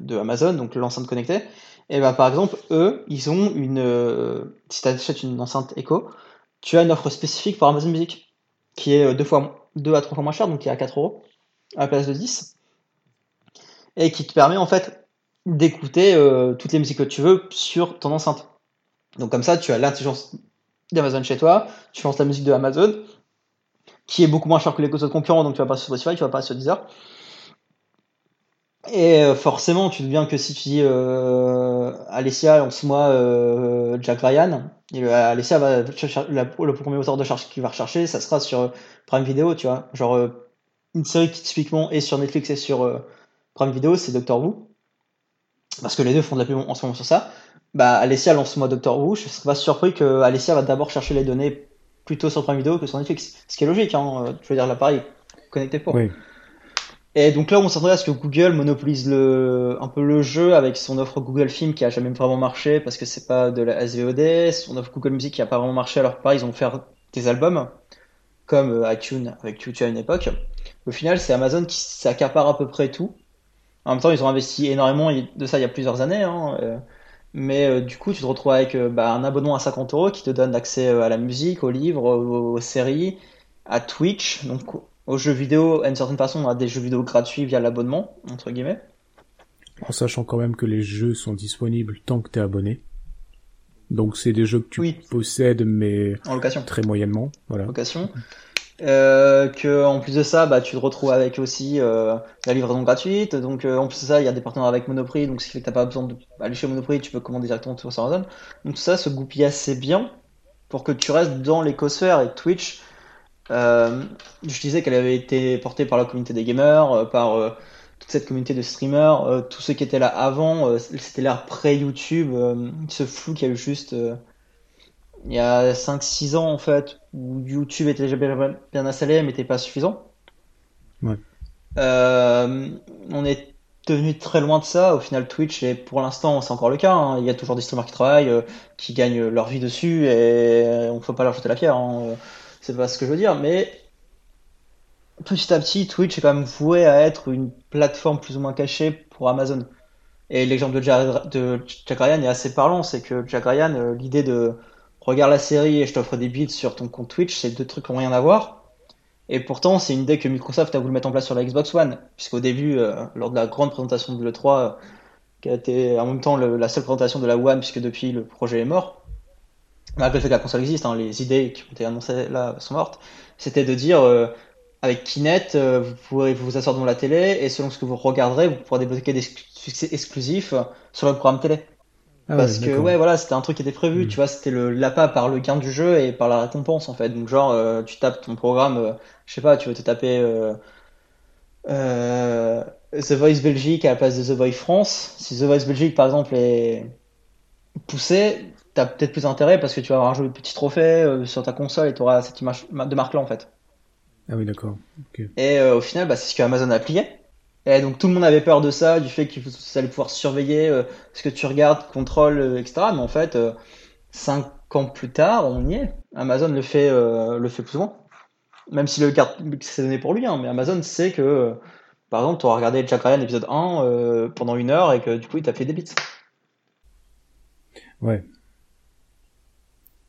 de Amazon, donc l'enceinte connectée. Et bah par exemple, eux, ils ont une, si tu achètes une enceinte écho, tu as une offre spécifique pour Amazon Music qui est euh, deux fois 2 à 3 fois moins cher, donc qui est à 4 euros à la place de 10, et qui te permet en fait d'écouter euh, toutes les musiques que tu veux sur ton enceinte. Donc comme ça, tu as l'intelligence d'Amazon chez toi, tu lances la musique de Amazon, qui est beaucoup moins cher que les autres concurrents, donc tu vas pas sur Spotify, tu vas pas sur Deezer. Et euh, forcément, tu te bien que si tu dis euh, Alessia lance-moi euh, Jack Ryan, et Alessia va le premier auteur de charge qu'il va rechercher, ça sera sur Prime Video, tu vois. Genre euh, une série qui typiquement est sur Netflix et sur euh, Prime Video, c'est Doctor Who. Parce que les deux font de la pub en ce moment sur ça. Bah Alessia lance-moi Doctor Who, je serais pas surpris que Alessia va d'abord chercher les données plutôt sur Prime Video que sur Netflix. Ce qui est logique, hein. Je veux dire, l'appareil connecté pour. Oui. Et donc là, on s'attendrait à ce que Google monopolise le, un peu le jeu avec son offre Google Film qui a jamais vraiment marché parce que c'est pas de la SVOD, son offre Google Music qui a pas vraiment marché alors que pareil, ils ont fait des albums comme euh, iTunes avec YouTube à une époque. Au final, c'est Amazon qui s'accapare à peu près tout. En même temps, ils ont investi énormément de ça il y a plusieurs années, hein, euh, mais euh, du coup, tu te retrouves avec bah, un abonnement à 50 euros qui te donne accès à la musique, aux livres, aux séries, à Twitch, donc aux jeux vidéo, à une certaine façon, à des jeux vidéo gratuits via l'abonnement, entre guillemets. En sachant quand même que les jeux sont disponibles tant que tu es abonné. Donc c'est des jeux que tu Oui. possèdes, mais En location. très moyennement. Voilà. location. Euh, que en plus de ça, bah, tu te retrouves avec aussi euh, la livraison gratuite. Donc euh, en plus de ça, il y a des partenaires avec Monoprix, donc ce qui fait que t'as pas besoin d'aller chez Monoprix, tu peux commander directement sur Amazon. Donc tout ça se goupille assez bien pour que tu restes dans l'écosphère et Twitch. Euh, je disais qu'elle avait été portée par la communauté des gamers, euh, par euh, toute cette communauté de streamers, euh, tous ceux qui étaient là avant, c'était l'ère pré-YouTube, ce flou qu'il y a eu juste il y a 5-6 ans en fait, où YouTube était déjà bien, bien installé mais n'était pas suffisant. Ouais. On est devenu très loin de ça. Au final, Twitch, et pour l'instant, c'est encore le cas. hein. Il y a toujours des streamers qui travaillent, qui gagnent leur vie dessus, et on ne peut pas leur jeter la pierre. hein. C'est pas ce que je veux dire, mais petit à petit, Twitch est quand même voué à être une plateforme plus ou moins cachée pour Amazon. Et l'exemple de, Jack- Ryan est assez parlant, c'est que Jack Ryan, euh, l'idée de regarde la série et je t'offre des bits sur ton compte Twitch, c'est deux trucs qui n'ont rien à voir. Et pourtant, c'est une idée que Microsoft a voulu mettre en place sur la Xbox One, puisqu'au début, euh, lors de la grande présentation de l'E3, euh, qui a été en même temps la seule présentation de la One, puisque depuis le projet est mort, malgré le fait que la console existe, hein, les idées qui ont été annoncées là sont mortes, c'était de dire euh, avec Kinect, euh, vous pourrez vous asseoir devant la télé et selon ce que vous regarderez, vous pourrez débloquer des succès exclusifs euh, sur le programme télé. Ah Parce ouais, que ouais voilà c'était un truc qui était prévu Mm. tu vois c'était le l'appât par le gain du jeu et par la récompense en fait donc genre euh, tu tapes ton programme je sais pas tu veux te taper The Voice Belgique à la place de The Voice France si The Voice Belgique par exemple est poussé t'as peut-être plus intérêt parce que tu vas avoir un joli petit trophée euh, sur ta console et tu auras cette image de marque là en fait Ah oui, d'accord. Et euh, au final, bah, c'est ce que Amazon a plié. Et donc tout le monde avait peur de ça, du fait qu'ils allaient pouvoir surveiller euh, ce que tu regardes, contrôle, euh, etc. Mais en fait, euh, cinq ans plus tard, on y est. Amazon le fait, le fait plus souvent. Même si le carte c'est donné pour lui, hein, mais Amazon sait que, par exemple, tu auras regardé Jack Ryan épisode 1 euh, pendant une heure et que du coup, il t'a fait des bits. Ouais.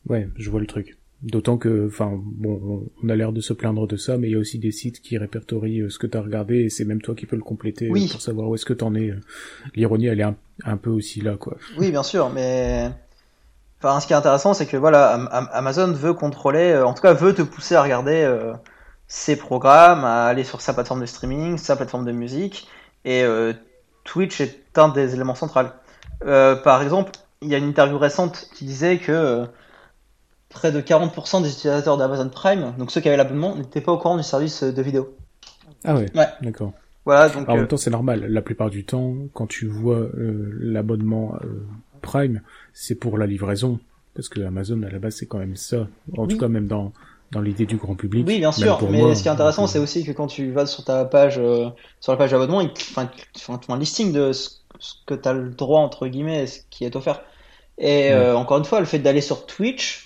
Ouais, je vois le truc. D'autant que, enfin, bon, on- a l'air de se plaindre de ça, mais il y a aussi des sites qui répertorient euh, ce que t'as regardé et c'est même toi qui peux le compléter euh, Oui. pour savoir où est-ce que t'en es. euh. L'ironie, elle est un, un peu aussi là, quoi. Oui, bien sûr, mais enfin, ce qui est intéressant, c'est que voilà, Am- Am- Amazon veut contrôler, en tout cas, veut te pousser à regarder euh, ses programmes, à aller sur sa plateforme de streaming, sa plateforme de musique, et euh, Twitch est un des éléments centraux. Euh, par exemple, il y a une interview récente qui disait que près de 40% des utilisateurs d'Amazon Prime, donc ceux qui avaient l'abonnement, n'étaient pas au courant du service de vidéo. Ah ouais, Ouais. d'accord. Voilà, donc Alors, en euh, même temps, c'est normal. La plupart du temps, quand tu vois euh, l'abonnement euh, Prime, c'est pour la livraison. Parce que Amazon, à la base, c'est quand même ça. En Oui. tout cas, même dans, dans l'idée du grand public. Oui, bien sûr, mais moi, ce qui est intéressant, c'est aussi que quand tu vas sur ta page, euh, sur la page d'abonnement, ils font un listing de ce, que tu as le droit, entre guillemets, ce qui est offert. Et euh, encore une fois, le fait d'aller sur Twitch,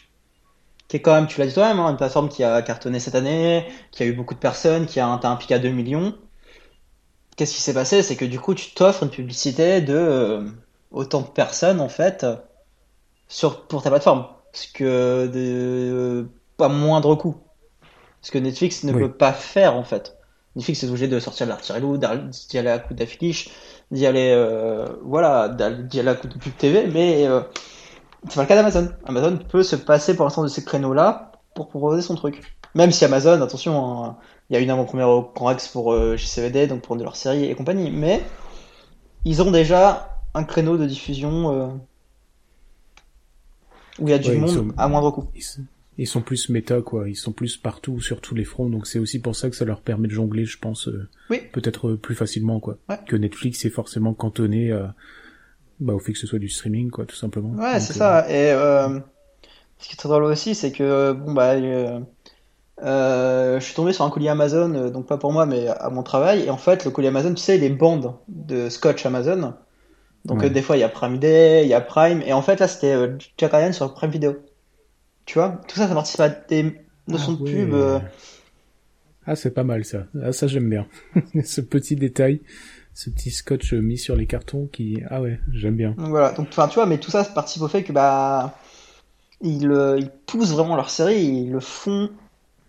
qui est quand même, tu l'as dit toi-même, hein, une plateforme qui a cartonné cette année, qui a eu beaucoup de personnes, qui a un, t'as un pic à 2 millions. Qu'est-ce qui s'est passé? C'est que du coup, tu t'offres une publicité de euh, autant de personnes, en fait, sur, pour ta plateforme. Ce que de, pas moindre coût. Ce que Netflix ne peut pas faire en fait. Netflix est obligé de sortir de l'artillerie lourde, d'y aller à coup d'affiche, d'y aller, euh, voilà, d'y aller à coup de pub TV, mais euh, c'est pas le cas d'Amazon. Amazon peut se passer pour l'instant de ces créneaux-là pour proposer son truc. Même si Amazon, attention, hein, il y a une avant-première au Grand Rex pour euh, JCVD, donc pour de leur série et compagnie, mais ils ont déjà un créneau de diffusion euh, où il y a du monde à moindre coût. Ils, sont plus méta, quoi. Ils sont plus partout, sur tous les fronts, donc c'est aussi pour ça que ça leur permet de jongler, je pense, euh, peut-être plus facilement, quoi. Que Netflix est forcément cantonné bah, au fait que ce soit du streaming, quoi, tout simplement. Ouais, c'est ça. Et ce qui est très drôle aussi, c'est que bon bah euh, euh, je suis tombé sur un colis Amazon, euh, donc pas pour moi, mais à mon travail. Et en fait, le colis Amazon, tu sais, les bandes de scotch Amazon. Donc des fois, il y a Prime Day, il y a Prime. Et en fait, là, c'était Jack Ryan sur Prime Video. Tu vois, tout ça, ça participe à des notions ah de pub. Ah, c'est pas mal ça. Ah, ça, j'aime bien. ce petit détail, ce petit scotch mis sur les cartons qui, ah ouais, j'aime bien. Voilà. Donc, enfin, tu vois, mais tout ça, participe au fait que bah ils, ils, poussent vraiment leur série, ils le font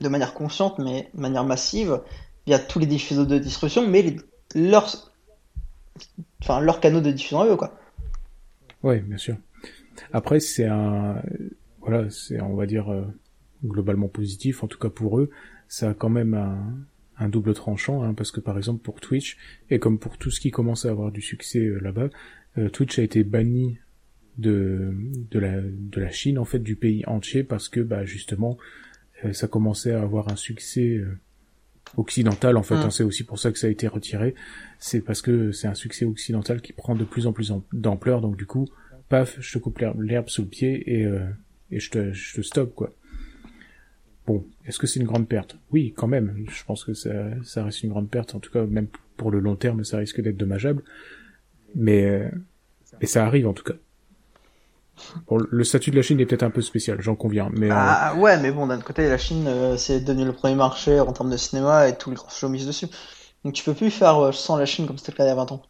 de manière consciente, mais de manière massive, via tous les diffuseurs de distribution, mais les, leurs, enfin, leurs canaux de diffusion à eux, quoi. Oui, bien sûr. Après, c'est un, voilà, c'est, on va dire, euh, globalement positif, en tout cas pour eux. Ça a quand même un, un double tranchant, hein, parce que par exemple pour Twitch, et comme pour tout ce qui commence à avoir du succès euh, là-bas, euh, Twitch a été banni de, de, la, de la Chine, en fait, du pays entier, parce que, bah, justement, euh, ça commençait à avoir un succès euh, occidental, en fait. Mm. C'est aussi pour ça que ça a été retiré. C'est parce que c'est un succès occidental qui prend de plus en plus d'ampleur, donc du coup, paf, je te coupe l'herbe sous le pied et, euh, et je te, je te stoppe, quoi. Bon, est-ce que c'est une grande perte? Oui, quand même. Je pense que ça, ça reste une grande perte. En tout cas, même pour le long terme, ça risque d'être dommageable. Mais, mais ça arrive en tout cas. Bon, le statut de la Chine est peut-être un peu spécial, j'en conviens. Mais ah ouais, mais bon, d'un côté, la Chine, euh, c'est devenu le premier marché en termes de cinéma et tous les gros shows misent dessus. Donc tu peux plus faire euh, sans la Chine comme c'était le cas il y a 20 ans.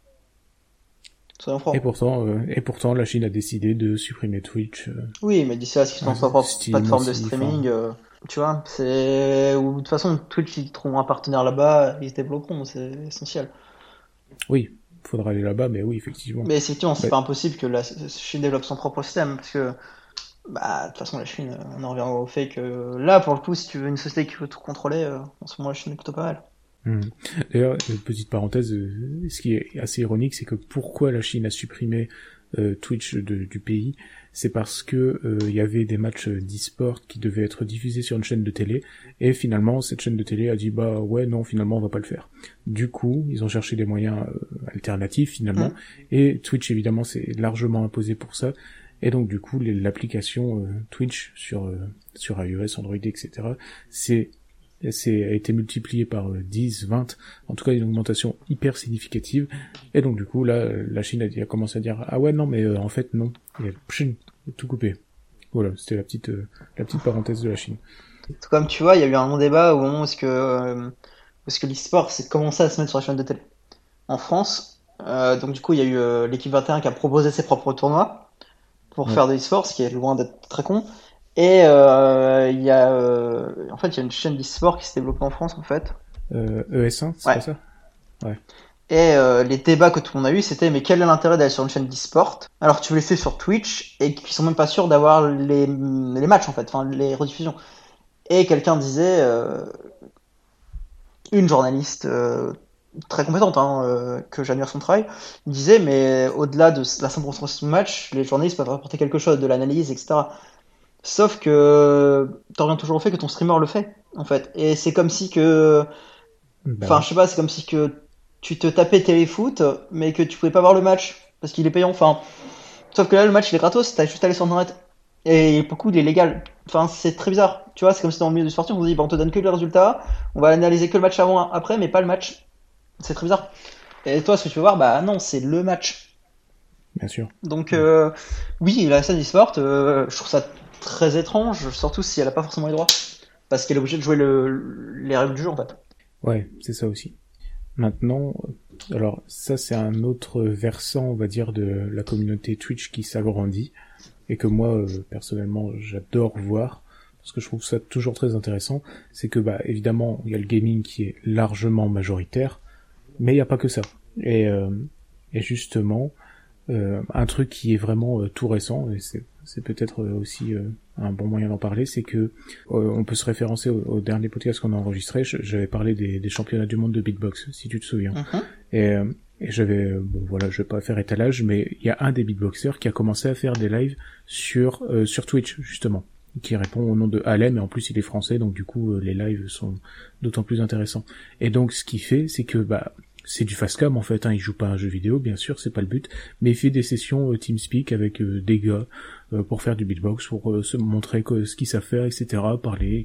Soyons francs. Et pourtant, euh, et pourtant, la Chine a décidé de supprimer Twitch. Oui, mais d'ici là, ce qu'ils sont propre plateforme de streaming, tu vois, c'est ou de toute façon, Twitch ils trouveront un partenaire là-bas, ils se développeront, c'est essentiel. Oui, faudra aller là-bas, mais oui, effectivement. Mais effectivement, c'est pas impossible que la Chine développe son propre système, parce que, bah, de toute façon, la Chine, on en revient au fait que là, pour le coup, si tu veux une société qui veut tout contrôler, euh, en ce moment, la Chine est plutôt pas mal. Hmm. D'ailleurs, petite parenthèse, euh, ce qui est assez ironique, c'est que pourquoi la Chine a supprimé euh, Twitch du pays, c'est parce que il y avait des matchs d'e-sport qui devaient être diffusés sur une chaîne de télé et finalement cette chaîne de télé a dit bah ouais non finalement on va pas le faire. Du coup ils ont cherché des moyens alternatifs finalement et Twitch évidemment c'est largement imposé pour ça et donc du coup l'application Twitch sur sur iOS, Android etc c'est c'est a été multiplié par 10, 20, en tout cas une augmentation hyper significative. Et donc du coup là, la Chine a, a commencé à dire ah ouais non mais en fait non, il a tout coupé. Voilà, c'était la petite la petite parenthèse de la Chine. Comme tu vois, il y a eu un long débat au moment où est-ce que, euh, que l'e-sport s'est commencé à se mettre sur la chaîne de télé? En France, euh, donc du coup, il y a eu euh, l'équipe 21 qui a proposé ses propres tournois pour faire de l'e-sport, ce qui est loin d'être très con. Et euh, il y a, euh, en fait, il y a une chaîne d'e-sport qui s'est développée en France, en fait. ES1, c'est pas ça? Ouais. Et les débats que tout le monde a eu, c'était mais quel est l'intérêt d'aller sur une chaîne d'e-sport? Alors que tu les fais sur Twitch et qu'ils sont même pas sûrs d'avoir les, les matchs en fait, enfin les rediffusions. Et quelqu'un disait, euh, une journaliste euh, très compétente, hein, euh, que j'admire son travail, disait, mais au-delà de la simple représentation de match, les journalistes peuvent apporter quelque chose, de l'analyse, etc. Sauf que t'en reviens toujours au fait que ton streamer le fait, en fait. Et c'est comme si que... Bah enfin, je sais pas, c'est comme si que tu te tapais téléfoot, mais que tu pouvais pas voir le match, parce qu'il est payant, enfin... Sauf que là, le match, il est gratos, t'as juste à aller sur Internet. Et beaucoup, il est légal. Enfin, c'est très bizarre. Tu vois, c'est comme si dans le milieu du sportif, on se dit, bon, on te donne que le résultat, on va analyser que le match avant, après, mais pas le match. C'est très bizarre. Et toi, ce que tu veux voir, bah non, c'est le match. Bien sûr. Donc, euh, oui, la scène e-sport, euh, je trouve ça très étrange, surtout si elle a pas forcément les droits. Parce qu'elle est obligée de jouer le, les règles du jeu, en fait. Ouais, c'est ça aussi. Maintenant, alors ça c'est un autre versant, on va dire, de la communauté Twitch qui s'agrandit et que moi euh, personnellement j'adore voir parce que je trouve ça toujours très intéressant, c'est que bah évidemment il y a le gaming qui est largement majoritaire, mais il n'y a pas que ça. Et, euh, et justement, euh, un truc qui est vraiment euh, tout récent, et c'est, c'est peut-être aussi un bon moyen d'en parler, c'est que on peut se référencer au, dernier podcast qu'on a enregistré. J'avais parlé des, des, championnats du monde de beatbox, si tu te souviens. Uh-huh. Et, et j'avais, bon voilà, je vais pas faire étalage, mais il y a un des beatboxers qui a commencé à faire des lives sur sur Twitch justement qui répond au nom de Alem et en plus il est français donc du coup les lives sont d'autant plus intéressants et donc ce qu'il fait c'est que bah c'est du fast cam en fait, hein. il joue pas un jeu vidéo bien sûr, c'est pas le but, mais il fait des sessions euh, TeamSpeak avec euh, des gars euh, pour faire du beatbox, pour se montrer ce qu'ils savent faire, etc., parler.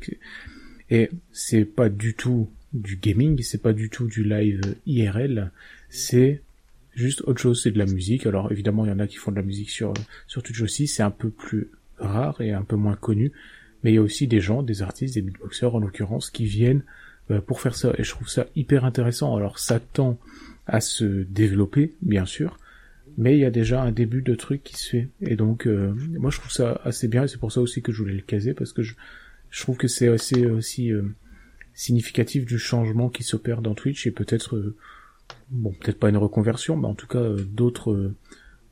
Et c'est pas du tout du gaming, c'est pas du tout du live IRL, c'est juste autre chose, c'est de la musique. Alors évidemment il y en a qui font de la musique sur, sur Twitch aussi, c'est un peu plus rare et un peu moins connu, mais il y a aussi des gens, des artistes, des beatboxers en l'occurrence, qui viennent euh, pour faire ça. Et je trouve ça hyper intéressant. Alors ça tend à se développer, bien sûr, mais il y a déjà un début de truc qui se fait. Et donc, euh, moi je trouve ça assez bien, et c'est pour ça aussi que je voulais le caser, parce que je, je trouve que c'est assez aussi euh, significatif du changement qui s'opère dans Twitch, et peut-être, bon, peut-être pas une reconversion, mais en tout cas d'autres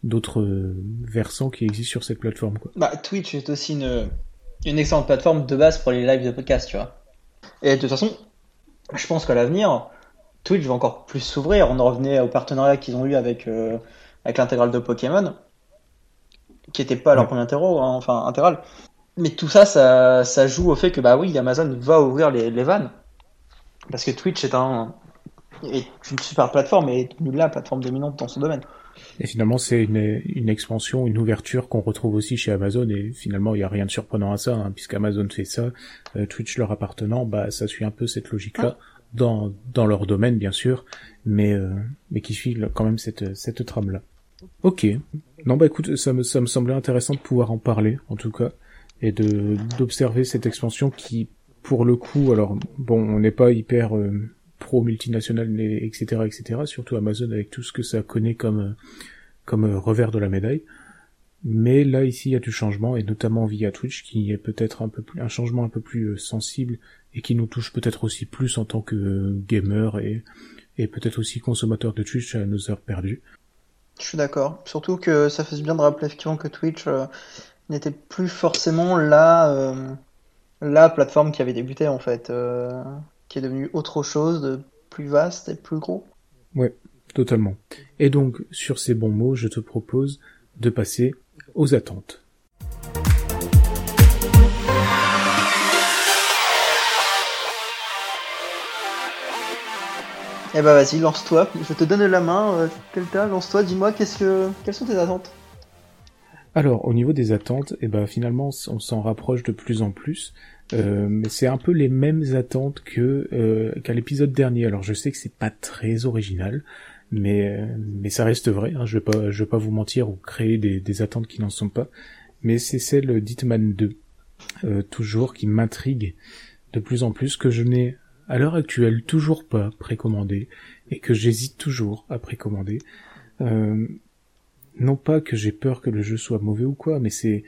d'autres versants qui existent sur cette plateforme. Quoi. Bah, Twitch est aussi une, une excellente plateforme de base pour les lives de podcast, tu vois. Et de toute façon, je pense qu'à l'avenir, Twitch va encore plus s'ouvrir. On en revenait au partenariat qu'ils ont eu avec, euh, avec l'intégrale de Pokémon, qui n'était pas leur premier interro, hein, enfin intégral. Mais tout ça, ça, ça, joue au fait que bah oui, Amazon va ouvrir les, les vannes. Parce que Twitch est, un, est une super plateforme et est la plateforme dominante dans son domaine. Et finalement, c'est une, une, expansion, une ouverture qu'on retrouve aussi chez Amazon. Et finalement, il n'y a rien de surprenant à ça, hein, puisqu'Amazon fait ça, euh, Twitch leur appartenant, bah ça suit un peu cette logique-là. Ah. Dans, dans leur domaine bien sûr, mais euh, mais qui suit quand même cette cette trame là. Ok. Non bah écoute, ça me ça me semblait intéressant de pouvoir en parler en tout cas et de d'observer cette expansion qui pour le coup alors bon on n'est pas hyper euh, pro multinationales, etc., etc. Surtout Amazon avec tout ce que ça connaît comme comme revers de la médaille. Mais là ici il y a du changement et notamment via Twitch qui est peut-être un peu plus un changement un peu plus euh, sensible et qui nous touche peut-être aussi plus en tant que gamer et et peut-être aussi consommateur de Twitch à nos heures perdues. Je suis d'accord. Surtout que ça faisait bien de rappeler effectivement que Twitch euh, n'était plus forcément la euh, la plateforme qui avait débuté en fait qui est devenu autre chose de plus vaste et plus gros. Ouais, totalement. Et donc, sur ces bons mots, je te propose de passer aux attentes. Eh bah vas-y, lance-toi. Je te donne la main. Euh, lance-toi. Dis-moi, qu'est-ce que, quelles sont tes attentes? Alors, au niveau des attentes, eh ben finalement, on s'en rapproche de plus en plus. Euh, mais c'est un peu les mêmes attentes que euh, qu'à l'épisode dernier. Alors je sais que c'est pas très original, mais mais ça reste vrai. Hein. Je vais pas je vais pas vous mentir ou créer des, des attentes qui n'en sont pas. Mais c'est celle d'Hitman 2 toujours qui m'intrigue de plus en plus que je n'ai à l'heure actuelle toujours pas précommandé et que j'hésite toujours à précommander. non pas que j'ai peur que le jeu soit mauvais ou quoi, mais c'est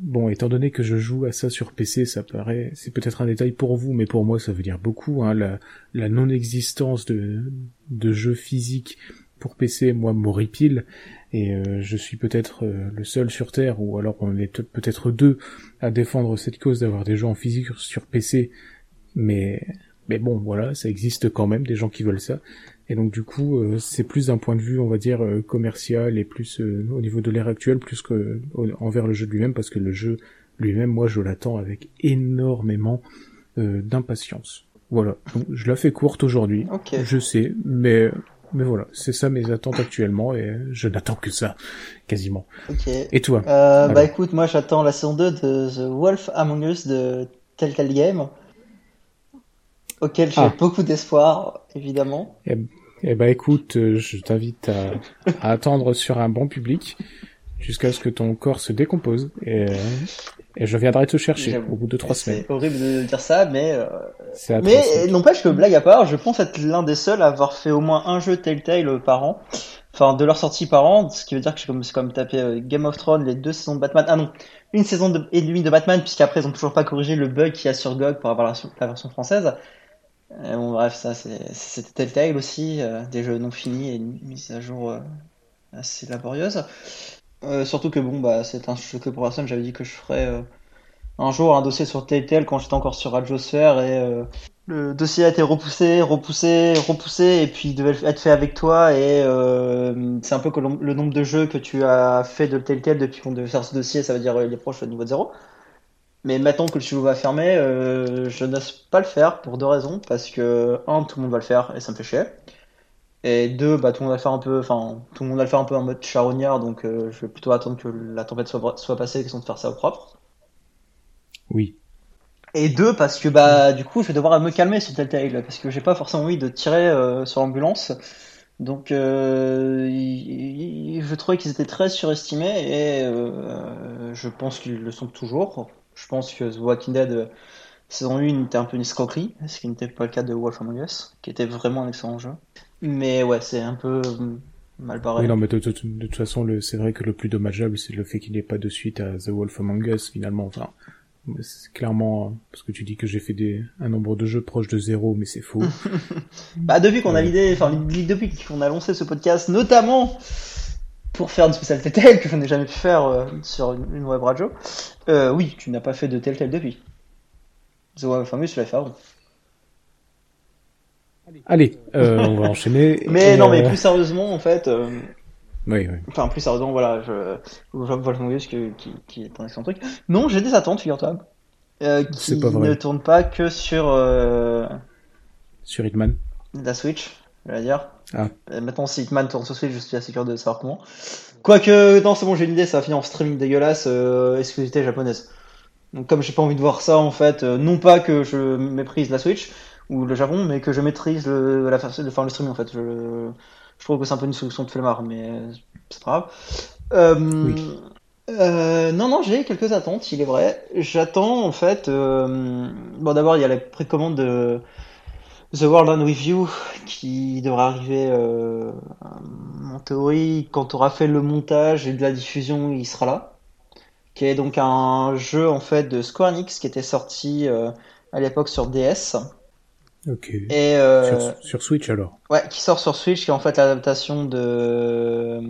Bon, étant donné que je joue à ça sur PC, ça paraît, c'est peut-être un détail pour vous, mais pour moi ça veut dire beaucoup. Hein, la, la non-existence de, de jeux physiques pour PC, moi, m'horripile, et euh, je suis peut-être euh, le seul sur Terre, ou alors on est peut-être deux à défendre cette cause d'avoir des jeux en physique sur PC, mais mais bon, voilà, ça existe quand même, des gens qui veulent ça. Et donc du coup, euh, c'est plus d'un point de vue, on va dire, euh, commercial et plus euh, au niveau de l'ère actuelle, plus que envers le jeu lui-même, parce que le jeu lui-même, moi, je l'attends avec énormément d'impatience. Voilà, donc je la fais courte aujourd'hui, je sais, mais mais voilà, c'est ça mes attentes actuellement et je n'attends que ça, quasiment. Et toi? Bah écoute, moi j'attends la saison 2 de The Wolf Among Us de Telltale Game, auquel j'ai ah. beaucoup d'espoir, évidemment. Eh eh ben écoute, euh, je t'invite à, attendre sur un bon public jusqu'à ce que ton corps se décompose et, et je viendrai te chercher au bout de trois semaines. C'est horrible de dire ça, mais euh... mais n'empêche que blague à part, je pense être l'un des seuls à avoir fait au moins un jeu Telltale par an. enfin de leur sortie par an, ce qui veut dire que c'est comme, comme taper Game of Thrones, les deux saisons de Batman. Ah non, une saison de, et demie de Batman, puisqu'après ils ont toujours pas corrigé le bug qu'il y a sur GOG pour avoir la, version française. Bon, bref, ça c'était Telltale aussi, des jeux non finis et une mise à jour assez laborieuse. surtout que bon, bah c'est un jeu que pour personne, j'avais dit que je ferais un jour un dossier sur Telltale quand j'étais encore sur Radiosphère et euh, le dossier a été repoussé, repoussé, repoussé et puis il devait être fait avec toi et euh, c'est un peu que le nombre de jeux que tu as fait de Telltale depuis qu'on devait faire ce dossier, ça veut dire les proches au niveau de zéro. Mais maintenant que le studio va fermer, euh, je n'ose pas le faire pour deux raisons. Parce que, un, tout le monde va le faire et ça me fait chier. Et deux, bah, tout le monde va le faire un peu, enfin, tout le monde va le faire un peu en mode charognard, donc je vais plutôt attendre que la tempête soit, soit passée et qu'ils sont de faire ça au propre. Oui. Et deux, parce que bah du coup je vais devoir me calmer sur Telltale, parce que j'ai pas forcément envie de tirer euh, sur l'ambulance. Donc euh, je trouvais qu'ils étaient très surestimés et euh, je pense qu'ils le sont toujours. Je pense que The Walking Dead saison 1 était un peu une escroquerie, ce qui n'était pas le cas de Wolf Among Us, qui était vraiment un excellent jeu. Mais ouais, c'est un peu mal barré. Oui, non, mais de, toute façon, c'est vrai que le plus dommageable, c'est le fait qu'il n'y ait pas de suite à The Wolf Among Us, finalement. Enfin, c'est clairement parce que tu dis que j'ai fait des, un nombre de jeux proche de zéro, mais c'est faux. bah depuis qu'on a l'idée, enfin depuis qu'on a lancé ce podcast, notamment pour faire une spéciale Telltale que je n'ai jamais pu faire euh, sur une, web radio, euh, oui, tu n'as pas fait de Telltale depuis. The Web Famous, tu l'as fait avant. Allez, euh, on va enchaîner. Mais non, mais plus sérieusement, en fait, oui, oui. Enfin, plus sérieusement, voilà, je, je vois qui, qui, qui est un excellent truc. Non, j'ai des attentes, figure-toi. Euh, qui ne tournent pas que sur. Euh... Sur Hitman. La Switch, je vais dire. Ah. Euh, maintenant, si Hitman tourne sur Switch, je suis assez curieux de savoir comment. Quoique, non, c'est bon, j'ai une idée, ça va finir en streaming dégueulasse, euh, exclusivité japonaise. Donc, comme j'ai pas envie de voir ça, en fait, euh, non pas que je méprise la Switch ou le Japon, mais que je maîtrise le, la, enfin, le streaming, en fait. Je, je trouve que c'est un peu une solution de flemmard, mais c'est pas grave. Euh, euh, non, non, j'ai quelques attentes, il est vrai. J'attends en fait. Euh, bon, d'abord, il y a la précommande de The World on Review qui devrait arriver en théorie quand tu auras fait le montage et de la diffusion, il sera là. Qui est donc un jeu en fait de Square Enix qui était sorti à l'époque sur DS Ok. Et euh, sur, Switch alors. Ouais, qui sort sur Switch, qui est en fait l'adaptation de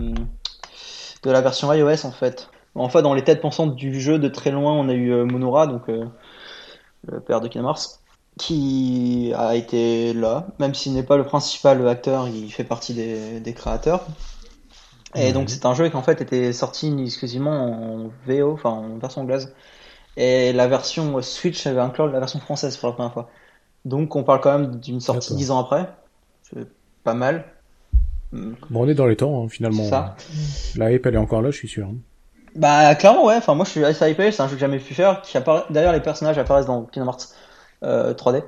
de la version iOS en fait. En fait, dans les têtes pensantes du jeu, de très loin, on a eu euh, Monora, donc euh, le père de Kingdom Hearts, qui a été là, même s'il n'est pas le principal acteur, il fait partie des, des créateurs. Et donc c'est un jeu qui en fait était sorti exclusivement en VO, enfin en version anglaise. Et la version Switch avait inclus la version française pour la première fois. Donc on parle quand même d'une sortie dix ans après. C'est pas mal. Bon, on est dans les temps, hein, finalement. Ça. La hype, elle est encore là, je suis sûr. Hein. Bah, clairement, ouais. Enfin, moi, je suis assez hypé. C'est un jeu que j'ai jamais pu faire. Qui apparaît... D'ailleurs, les personnages apparaissent dans Kingdom Hearts 3D.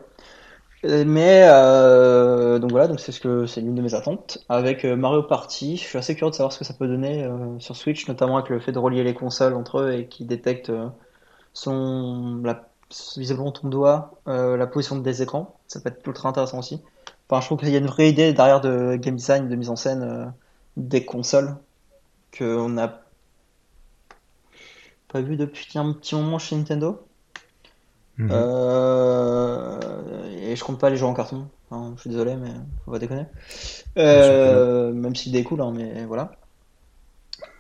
Euh, mais euh, donc voilà, donc c'est ce que c'est l'une de mes attentes. Avec euh, Mario Party, je suis assez curieux de savoir ce que ça peut donner euh, sur Switch, notamment avec le fait de relier les consoles entre eux et qui détecte son la visiblement ton doigt, la position des écrans. Ça peut être ultra intéressant aussi. Enfin, je trouve qu'il y a une vraie idée derrière de game design, de mise en scène des consoles qu'on n'a pas vu depuis un petit moment chez Nintendo. Mhm. Euh, et je compte pas les jeux en carton. je suis désolé, mais on va déconner. même s'il découle, hein, mais voilà.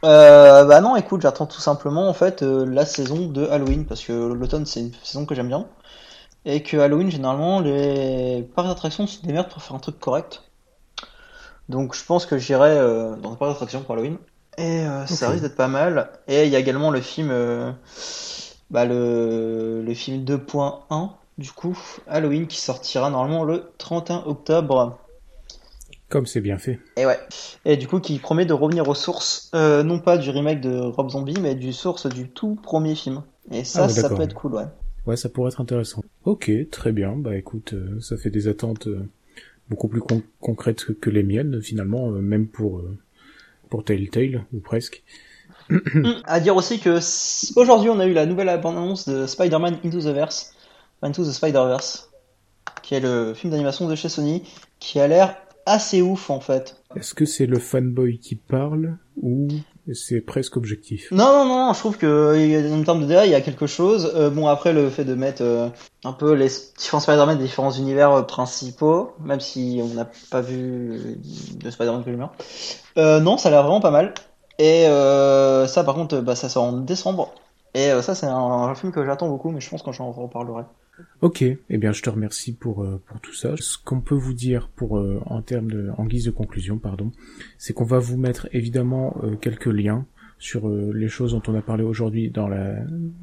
Euh, bah non, écoute, j'attends tout simplement en fait euh, la saison de Halloween parce que l'automne c'est une saison que j'aime bien et que Halloween généralement les parcs d'attractions se démerdent pour faire un truc correct. Donc je pense que j'irai euh, dans un parc d'attractions pour Halloween et euh, ça risque d'être pas mal. Et il y a également le film, bah le, le film 2.1 du coup Halloween qui sortira normalement le 31 octobre. Comme c'est bien fait. Et ouais. Et du coup, qui promet de revenir aux sources, euh, non pas du remake de Rob Zombie, mais du source du tout premier film. Et ça, ah, ça peut être cool, ouais. Ouais, ça pourrait être intéressant. Ok, très bien. Bah écoute, euh, ça fait des attentes euh, beaucoup plus concrètes que les miennes, finalement, même pour, pour Telltale, ou presque. À dire aussi que aujourd'hui, on a eu la nouvelle annonce de Spider-Man Into the Verse, Into the Spider-Verse, qui est le film d'animation de chez Sony, qui a l'air assez ouf en fait. Est-ce que c'est le fanboy qui parle ou c'est presque objectif? Non, non, non, je trouve que en termes de DA, il y a quelque chose. Euh, bon, après, le fait de mettre euh, un peu les différents Spider-Man des différents univers euh, principaux, même si on n'a pas vu de Spider-Man que euh, non, ça a l'air vraiment pas mal. Et ça, par contre, bah, ça sort en décembre. Et ça, c'est un, film que j'attends beaucoup, mais je pense que j'en reparlerai. Ok, eh bien je te remercie pour euh, pour tout ça. Ce qu'on peut vous dire pour euh, en termes de en guise de conclusion, pardon, c'est qu'on va vous mettre évidemment euh, quelques liens sur les choses dont on a parlé aujourd'hui dans la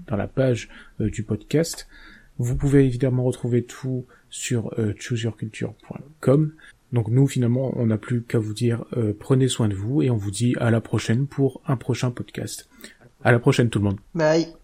dans la page du podcast. Vous pouvez évidemment retrouver tout sur chooseyourculture.com. Donc nous finalement on n'a plus qu'à vous dire prenez soin de vous et on vous dit à la prochaine pour un prochain podcast. À la prochaine tout le monde. Bye.